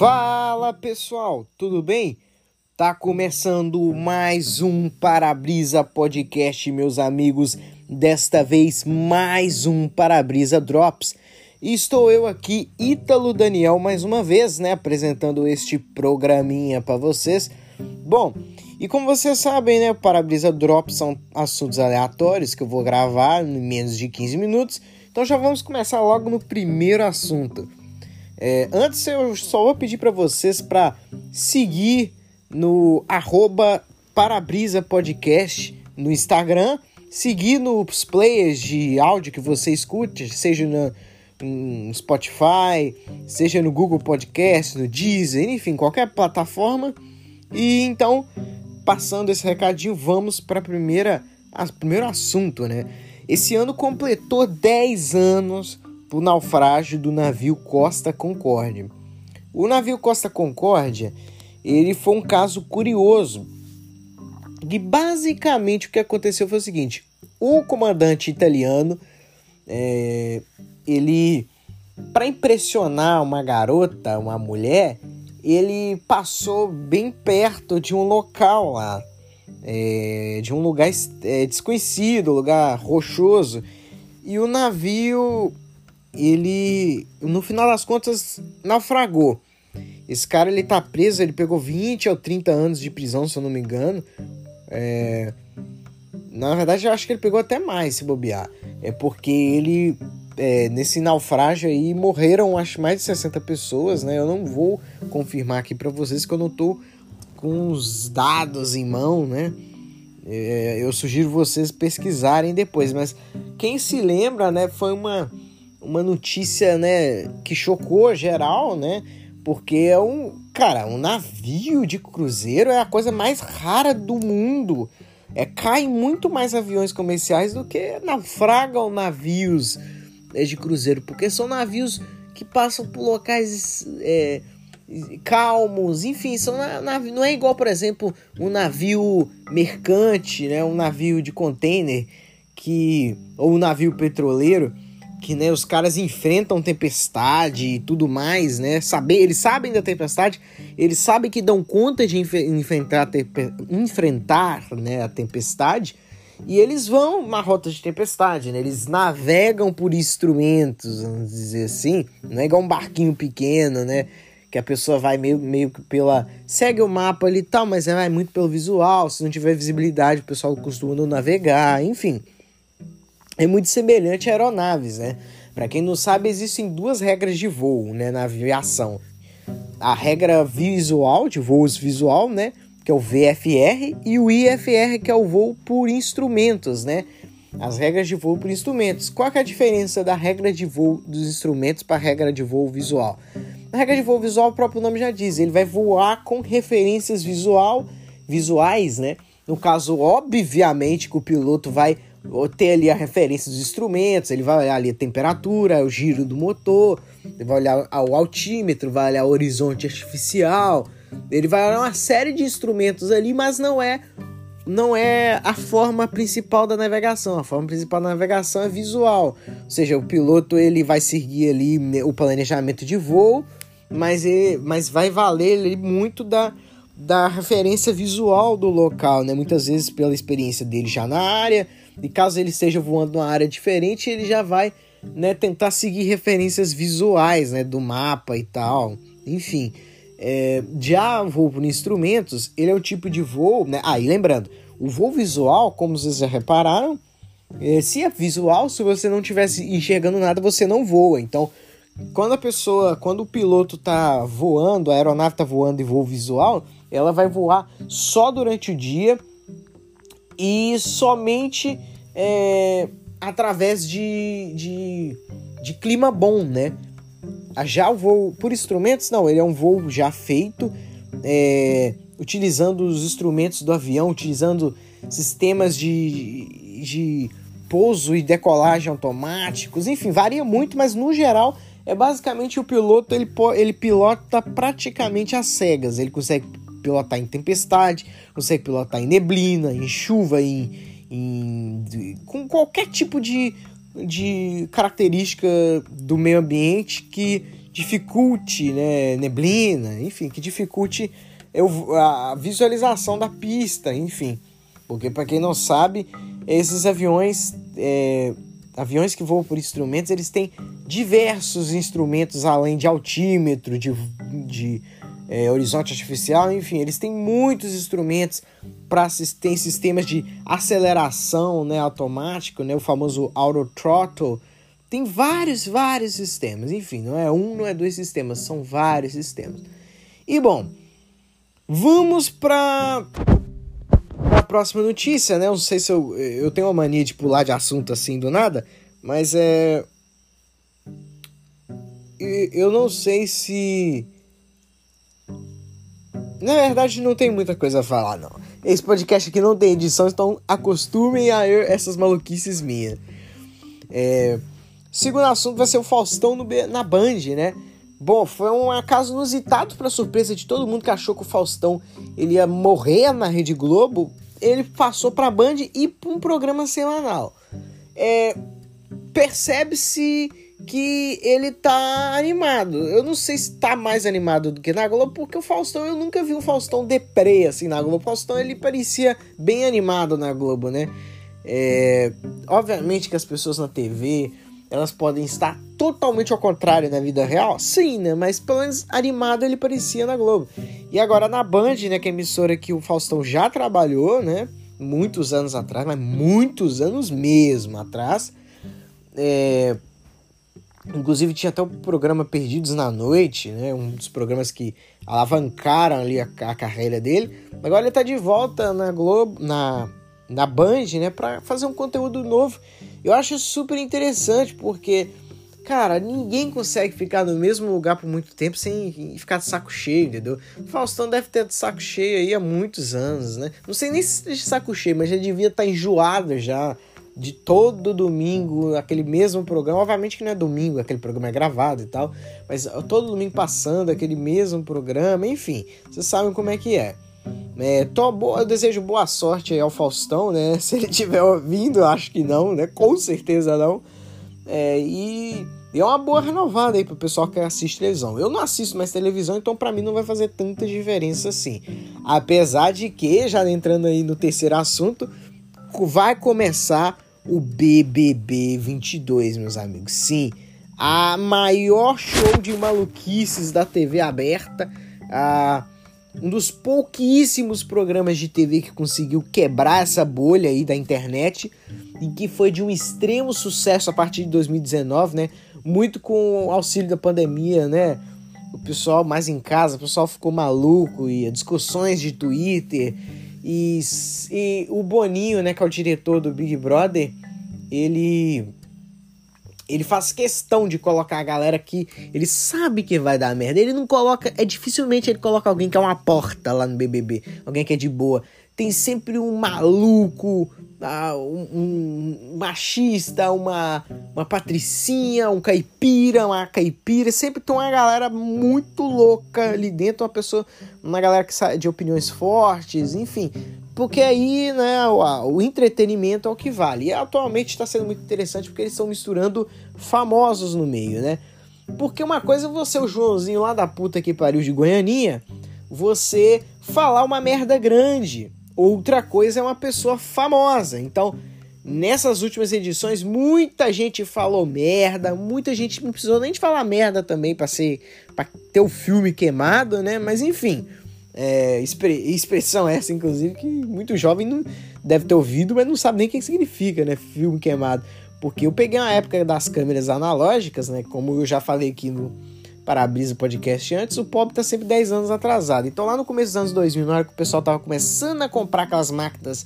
Fala pessoal, tudo bem? Tá começando mais um Parabrisa Podcast, meus amigos. Desta vez, mais um Parabrisa Drops. Estou eu aqui, Ítalo Daniel, mais uma vez, né? Apresentando este programinha para vocês. Bom, e como vocês sabem, né? O Parabrisa Drops são assuntos aleatórios que eu vou gravar em menos de 15 minutos. Então já vamos começar logo no primeiro assunto. É, antes eu só vou pedir para vocês para seguir no arroba Parabrisa Podcast no Instagram, seguir nos players de áudio que você escute, seja no, no Spotify, seja no Google Podcast, no Deezer, enfim, qualquer plataforma. E então, passando esse recadinho, vamos para primeira, a primeiro assunto, né? Esse ano completou 10 anos o naufrágio do navio Costa Concórdia. O navio Costa Concórdia, ele foi um caso curioso. E basicamente o que aconteceu foi o seguinte: o comandante italiano, é, ele, para impressionar uma garota, uma mulher, ele passou bem perto de um local lá, é, de um lugar é, desconhecido, lugar rochoso, e o navio ele, no final das contas, naufragou. Esse cara, ele tá preso, ele pegou 20 ou 30 anos de prisão, se eu não me engano. É... Na verdade, eu acho que ele pegou até mais, se bobear. É porque ele, é, nesse naufrágio aí, morreram, acho, mais de 60 pessoas, né? Eu não vou confirmar aqui para vocês que eu não tô com os dados em mão, né? É, eu sugiro vocês pesquisarem depois, mas quem se lembra, né, foi uma uma notícia, né, que chocou geral, né? Porque é um, cara, um navio de cruzeiro é a coisa mais rara do mundo. É cai muito mais aviões comerciais do que naufragam navios é, de cruzeiro, porque são navios que passam por locais é, calmos, enfim, são não é igual, por exemplo, um navio mercante, né, um navio de container que ou um navio petroleiro que né, os caras enfrentam tempestade e tudo mais, né? Saber, eles sabem da tempestade, eles sabem que dão conta de enfrentar, enfrentar né, a tempestade e eles vão uma rota de tempestade, né? Eles navegam por instrumentos, vamos dizer assim. Não é igual um barquinho pequeno, né? Que a pessoa vai meio, meio que pela. segue o mapa ali e tal, mas vai muito pelo visual. Se não tiver visibilidade, o pessoal costuma não navegar, enfim é muito semelhante a aeronaves, né? Para quem não sabe, existem duas regras de voo, né, na aviação. A regra visual, de voos visual, né, que é o VFR, e o IFR, que é o voo por instrumentos, né? As regras de voo por instrumentos. Qual é a diferença da regra de voo dos instrumentos para a regra de voo visual? A regra de voo visual, o próprio nome já diz, ele vai voar com referências visual, visuais, né? No caso, obviamente, que o piloto vai ter ali a referência dos instrumentos, ele vai olhar ali a temperatura, o giro do motor, ele vai olhar o altímetro, vai olhar o horizonte artificial, ele vai olhar uma série de instrumentos ali, mas não é não é a forma principal da navegação. A forma principal da navegação é visual, ou seja, o piloto ele vai seguir ali o planejamento de voo, mas ele, mas vai valer muito da da referência visual do local, né? Muitas vezes pela experiência dele já na área, e caso ele esteja voando numa área diferente, ele já vai né, tentar seguir referências visuais né, do mapa e tal. Enfim, é, já voo por instrumentos, ele é o tipo de voo. Né? Ah, e lembrando, o voo visual, como vocês já repararam, é, se é visual, se você não estivesse enxergando nada, você não voa. Então, quando a pessoa, quando o piloto está voando, a aeronave está voando em voo visual, ela vai voar só durante o dia e somente é, através de, de, de clima bom, né? Ah, já o voo por instrumentos, não, ele é um voo já feito, é, utilizando os instrumentos do avião, utilizando sistemas de, de pouso e decolagem automáticos, enfim, varia muito, mas no geral é basicamente o piloto ele, ele pilota praticamente às cegas, ele consegue pilotar em tempestade, consegue pilotar em neblina, em chuva, em, em com qualquer tipo de, de característica do meio ambiente que dificulte, né, neblina, enfim, que dificulte eu, a visualização da pista, enfim. Porque para quem não sabe, esses aviões, é, aviões que voam por instrumentos, eles têm diversos instrumentos além de altímetro, de, de é, horizonte artificial, enfim, eles têm muitos instrumentos para tem sistemas de aceleração, né, automático, né, o famoso auto throttle. Tem vários, vários sistemas. Enfim, não é um, não é dois sistemas, são vários sistemas. E bom, vamos para a próxima notícia, né? Não sei se eu, eu tenho uma mania de pular de assunto assim do nada, mas é. Eu não sei se. Na verdade, não tem muita coisa a falar, não. Esse podcast aqui não tem edição, então acostumem a essas maluquices minhas. É... Segundo assunto vai ser o Faustão no, na Band, né? Bom, foi um acaso inusitado para surpresa de todo mundo que achou que o Faustão ele ia morrer na Rede Globo. Ele passou para a Band e para um programa semanal. É, Percebe-se que ele tá animado. Eu não sei se tá mais animado do que na Globo, porque o Faustão, eu nunca vi um Faustão deprê assim na Globo. O Faustão ele parecia bem animado na Globo, né? É, obviamente que as pessoas na TV elas podem estar totalmente ao contrário na vida real? Sim, né? Mas pelo menos animado ele parecia na Globo. E agora na Band, né? Que é a emissora que o Faustão já trabalhou, né? Muitos anos atrás, mas muitos anos mesmo atrás. É... Inclusive tinha até o programa Perdidos na Noite, né? Um dos programas que alavancaram ali a, a carreira dele. Agora ele tá de volta na Globo, na, na Band, né? Pra fazer um conteúdo novo. Eu acho super interessante porque, cara, ninguém consegue ficar no mesmo lugar por muito tempo sem ficar de saco cheio, entendeu? Faustão deve ter de saco cheio aí há muitos anos, né? Não sei nem se de saco cheio, mas já devia estar tá enjoado já de todo domingo aquele mesmo programa. Obviamente que não é domingo, aquele programa é gravado e tal, mas todo domingo passando aquele mesmo programa, enfim, vocês sabem como é que é. É, tô boa, eu desejo boa sorte ao Faustão, né? Se ele estiver ouvindo, acho que não, né? Com certeza não. É, e, e é uma boa renovada aí pro pessoal que assiste televisão. Eu não assisto mais televisão, então para mim não vai fazer tanta diferença assim. Apesar de que, já entrando aí no terceiro assunto, vai começar o BBB 22, meus amigos. Sim, a maior show de maluquices da TV aberta. A um dos pouquíssimos programas de TV que conseguiu quebrar essa bolha aí da internet e que foi de um extremo sucesso a partir de 2019, né? Muito com o auxílio da pandemia, né? O pessoal mais em casa, o pessoal ficou maluco e discussões de Twitter e, e o Boninho, né, que é o diretor do Big Brother, ele ele faz questão de colocar a galera que ele sabe que vai dar merda. Ele não coloca, é dificilmente ele coloca alguém que é uma porta lá no BBB, alguém que é de boa. Tem sempre um maluco, uh, um, um, machista, uma, uma patricinha, um caipira, uma caipira. Sempre tem uma galera muito louca ali dentro, uma pessoa, uma galera que de opiniões fortes, enfim. Porque aí, né, o, o entretenimento é o que vale. E atualmente está sendo muito interessante porque eles estão misturando famosos no meio, né? Porque uma coisa é você, o Joãozinho lá da puta que pariu de Goianinha, você falar uma merda grande. Outra coisa é uma pessoa famosa. Então, nessas últimas edições, muita gente falou merda, muita gente não precisou nem de falar merda também para ser para ter o filme queimado, né? Mas enfim, é, expressão essa, inclusive, que muito jovem não deve ter ouvido, mas não sabe nem o que significa, né? Filme queimado. Porque eu peguei uma época das câmeras analógicas, né? Como eu já falei aqui no Parabrisa Podcast antes, o pop tá sempre 10 anos atrasado. Então lá no começo dos anos 2000, na hora que o pessoal tava começando a comprar aquelas máquinas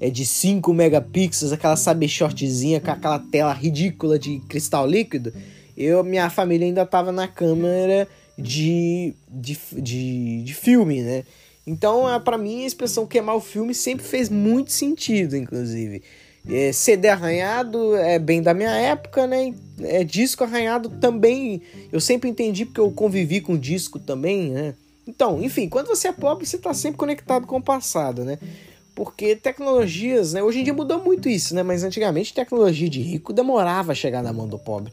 é, de 5 megapixels, aquela sabe shortzinha com aquela tela ridícula de cristal líquido, eu, minha família ainda tava na câmera de, de, de, de filme, né? Então, para mim, a expressão queimar o filme sempre fez muito sentido, inclusive. É, CD arranhado é bem da minha época, né? É, disco arranhado também. Eu sempre entendi porque eu convivi com disco também, né? Então, enfim, quando você é pobre, você está sempre conectado com o passado, né? Porque tecnologias, né? Hoje em dia mudou muito isso, né? Mas antigamente tecnologia de rico demorava a chegar na mão do pobre.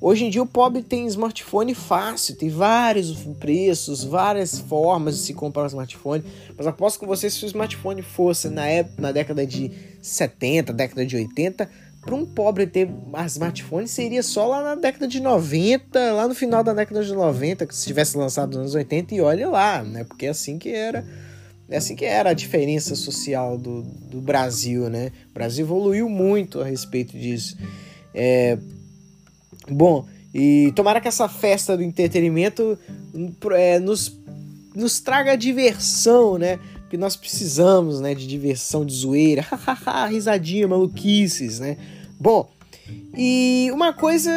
Hoje em dia o pobre tem smartphone fácil, tem vários preços, várias formas de se comprar um smartphone. Mas aposto com você se o smartphone fosse na época, na década de 70, década de 80, para um pobre ter smartphone seria só lá na década de 90, lá no final da década de 90, que se tivesse lançado nos anos 80 e olha lá, né? Porque é assim que era. É assim que era a diferença social do, do Brasil, né? O Brasil evoluiu muito a respeito disso. É, Bom, e tomara que essa festa do entretenimento é, nos, nos traga diversão, né? Nós precisamos, né, de diversão, de zoeira, risadinha, maluquices, né? Bom, e uma coisa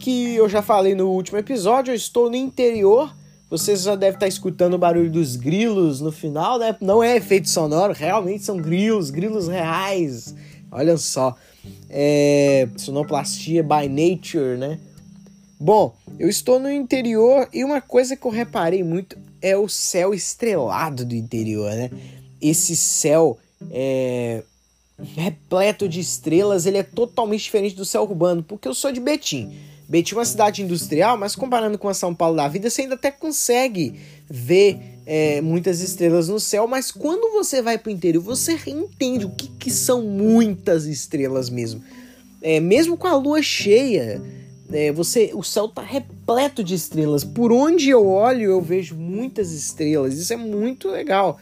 que eu já falei no último episódio, eu estou no interior. Vocês já devem estar escutando o barulho dos grilos no final, né? Não é efeito sonoro, realmente são grilos, grilos reais. Olha só é, sonoplastia by nature, né? Bom, eu estou no interior e uma coisa que eu reparei muito é o céu estrelado do interior, né? Esse céu é, repleto de estrelas, ele é totalmente diferente do céu urbano, porque eu sou de Betim. Betim é uma cidade industrial, mas comparando com a São Paulo da vida, você ainda até consegue ver é, muitas estrelas no céu, mas quando você vai para o interior, você entende o que, que são muitas estrelas mesmo. É, mesmo com a lua cheia, é, você, o céu está repleto de estrelas. Por onde eu olho, eu vejo muitas estrelas. Isso é muito legal.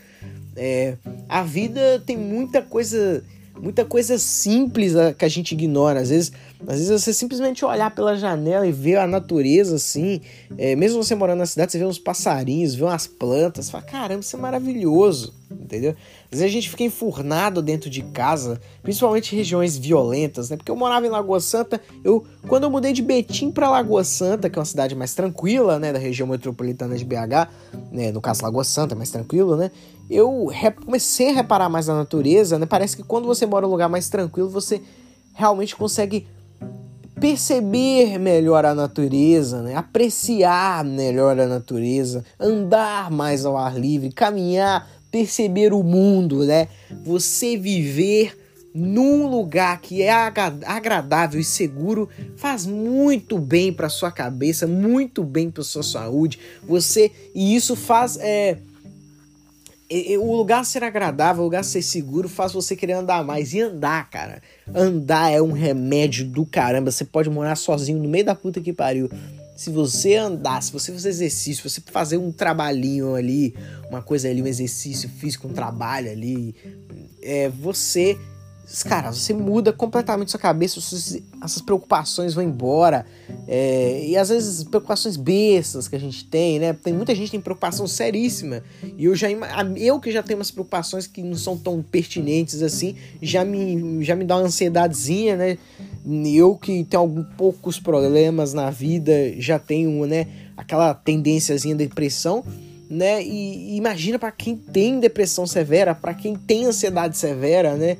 É, a vida tem muita coisa muita coisa simples que a gente ignora. Às vezes, às vezes você simplesmente olhar pela janela e ver a natureza assim, é, mesmo você morando na cidade, você vê uns passarinhos, vê umas plantas, fala, caramba, isso é maravilhoso, entendeu? Às vezes a gente fica enfurnado dentro de casa, principalmente em regiões violentas, né? Porque eu morava em Lagoa Santa, eu quando eu mudei de Betim para Lagoa Santa, que é uma cidade mais tranquila, né, da região metropolitana de BH, né, no caso Lagoa Santa, mais tranquilo, né? eu comecei a reparar mais na natureza, né? Parece que quando você mora em um lugar mais tranquilo, você realmente consegue perceber melhor a natureza, né? apreciar melhor a natureza, andar mais ao ar livre, caminhar, perceber o mundo, né? Você viver num lugar que é agradável e seguro faz muito bem para sua cabeça, muito bem para sua saúde. Você e isso faz é, o lugar ser agradável, o lugar ser seguro faz você querer andar mais. E andar, cara. Andar é um remédio do caramba. Você pode morar sozinho no meio da puta que pariu. Se você andar, se você fazer exercício, se você fazer um trabalhinho ali, uma coisa ali, um exercício físico, um trabalho ali, é, você cara, você muda completamente sua cabeça, essas preocupações vão embora. É, e às vezes preocupações bestas que a gente tem, né? Tem muita gente que tem preocupação seríssima. E eu já eu que já tenho umas preocupações que não são tão pertinentes assim, já me, já me dá uma ansiedadezinha, né? Eu que tenho alguns poucos problemas na vida, já tenho, né, aquela tendênciazinha de depressão né? E imagina para quem tem depressão severa, para quem tem ansiedade severa, né?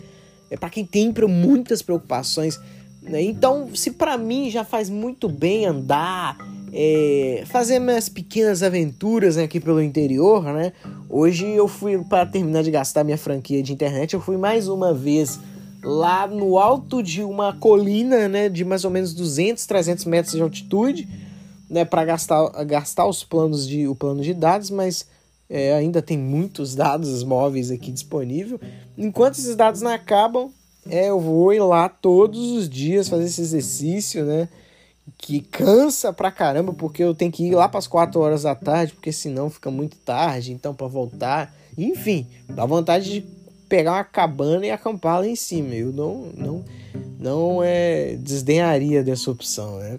É para quem tem muitas preocupações. Né? Então, se para mim já faz muito bem andar, é, fazer minhas pequenas aventuras né, aqui pelo interior, né? Hoje eu fui para terminar de gastar minha franquia de internet, eu fui mais uma vez lá no alto de uma colina, né, de mais ou menos 200, 300 metros de altitude, né, para gastar, gastar os planos de o plano de dados, mas é, ainda tem muitos dados móveis aqui disponível. Enquanto esses dados não acabam, é, eu vou ir lá todos os dias fazer esse exercício, né? Que cansa pra caramba, porque eu tenho que ir lá para as 4 horas da tarde, porque senão fica muito tarde, então para voltar. Enfim, dá vontade de pegar uma cabana e acampar lá em cima. Eu não, não, não é, desdenharia dessa opção, né?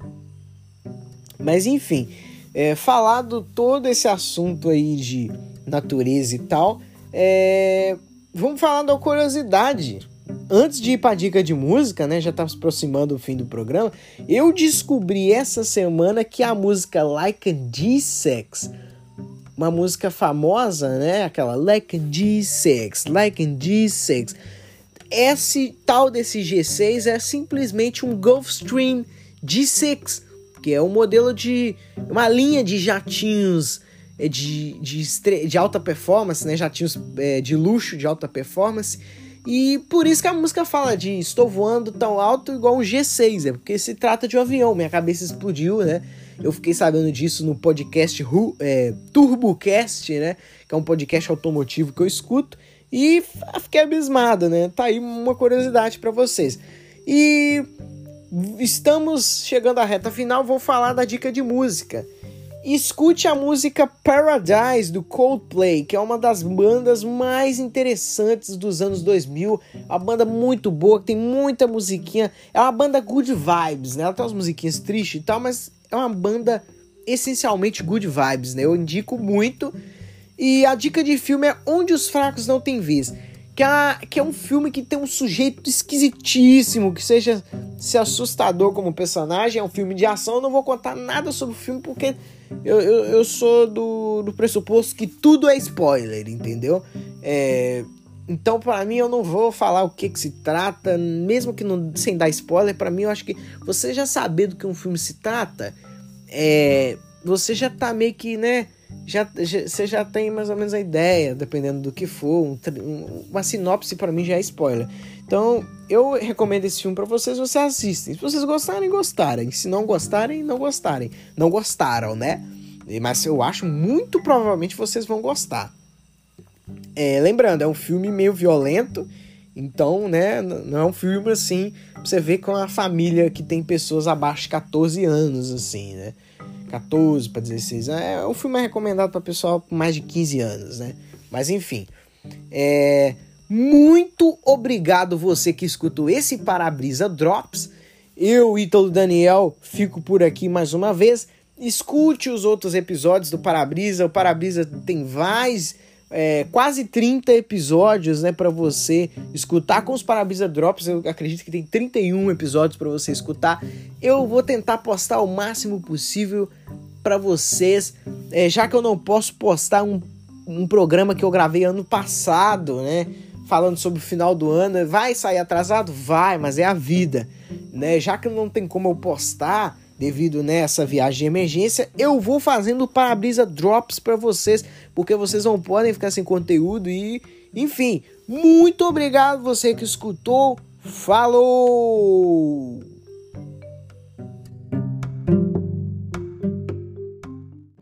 Mas enfim, é, falado todo esse assunto aí de natureza e tal, é, vamos falar da curiosidade. Antes de ir para a dica de música, né, já está se aproximando o fim do programa, eu descobri essa semana que a música Like a G-Sex, uma música famosa, né, aquela Like a G-Sex, Like a G-Sex, esse tal desse G6 é simplesmente um Gulfstream G6 que é um modelo de uma linha de jatinhos é, de, de, de alta performance, né? jatinhos é, de luxo de alta performance. E por isso que a música fala de estou voando tão alto igual um G6, é porque se trata de um avião. Minha cabeça explodiu, né? Eu fiquei sabendo disso no podcast é, TurboCast, né? Que é um podcast automotivo que eu escuto. E fiquei abismado, né? Tá aí uma curiosidade para vocês. E estamos chegando à reta final, vou falar da dica de música. Escute a música Paradise do Coldplay, que é uma das bandas mais interessantes dos anos 2000. Uma banda muito boa, que tem muita musiquinha. É uma banda good vibes, né? Ela tem umas musiquinhas tristes e tal, mas é uma banda essencialmente good vibes, né? Eu indico muito. E a dica de filme é Onde os Fracos Não Têm Vez que é, que é um filme que tem um sujeito esquisitíssimo, que seja se assustador como personagem, é um filme de ação. Eu não vou contar nada sobre o filme porque eu, eu, eu sou do, do pressuposto que tudo é spoiler, entendeu? É, então, para mim, eu não vou falar o que, que se trata, mesmo que não sem dar spoiler. Para mim, eu acho que você já saber do que um filme se trata, é, você já tá meio que, né? Já, já, você já tem mais ou menos a ideia, dependendo do que for. Um, um, uma sinopse para mim já é spoiler. Então, eu recomendo esse filme para vocês, vocês assistem. Se vocês gostarem, gostarem. Se não gostarem, não gostarem. Não gostaram, né? Mas eu acho muito provavelmente vocês vão gostar. É, lembrando, é um filme meio violento. Então, né, não é um filme assim, pra você ver com a família que tem pessoas abaixo de 14 anos, assim, né? 14 para 16 anos. É, o filme recomendado para pessoal com mais de 15 anos, né? Mas enfim. É, muito obrigado você que escutou esse Parabrisa Drops. Eu, Ítalo Daniel, fico por aqui mais uma vez. Escute os outros episódios do Parabrisa. O Parabrisa tem mais é, quase 30 episódios, né, para você escutar com os Parabrisa Drops. Eu acredito que tem 31 episódios para você escutar. Eu vou tentar postar o máximo possível para vocês, é, já que eu não posso postar um, um programa que eu gravei ano passado, né, falando sobre o final do ano. Vai sair atrasado? Vai, mas é a vida, né? Já que não tem como eu postar devido nessa né, viagem de emergência, eu vou fazendo para-brisa drops para vocês, porque vocês não podem ficar sem conteúdo e, enfim, muito obrigado você que escutou. Falou!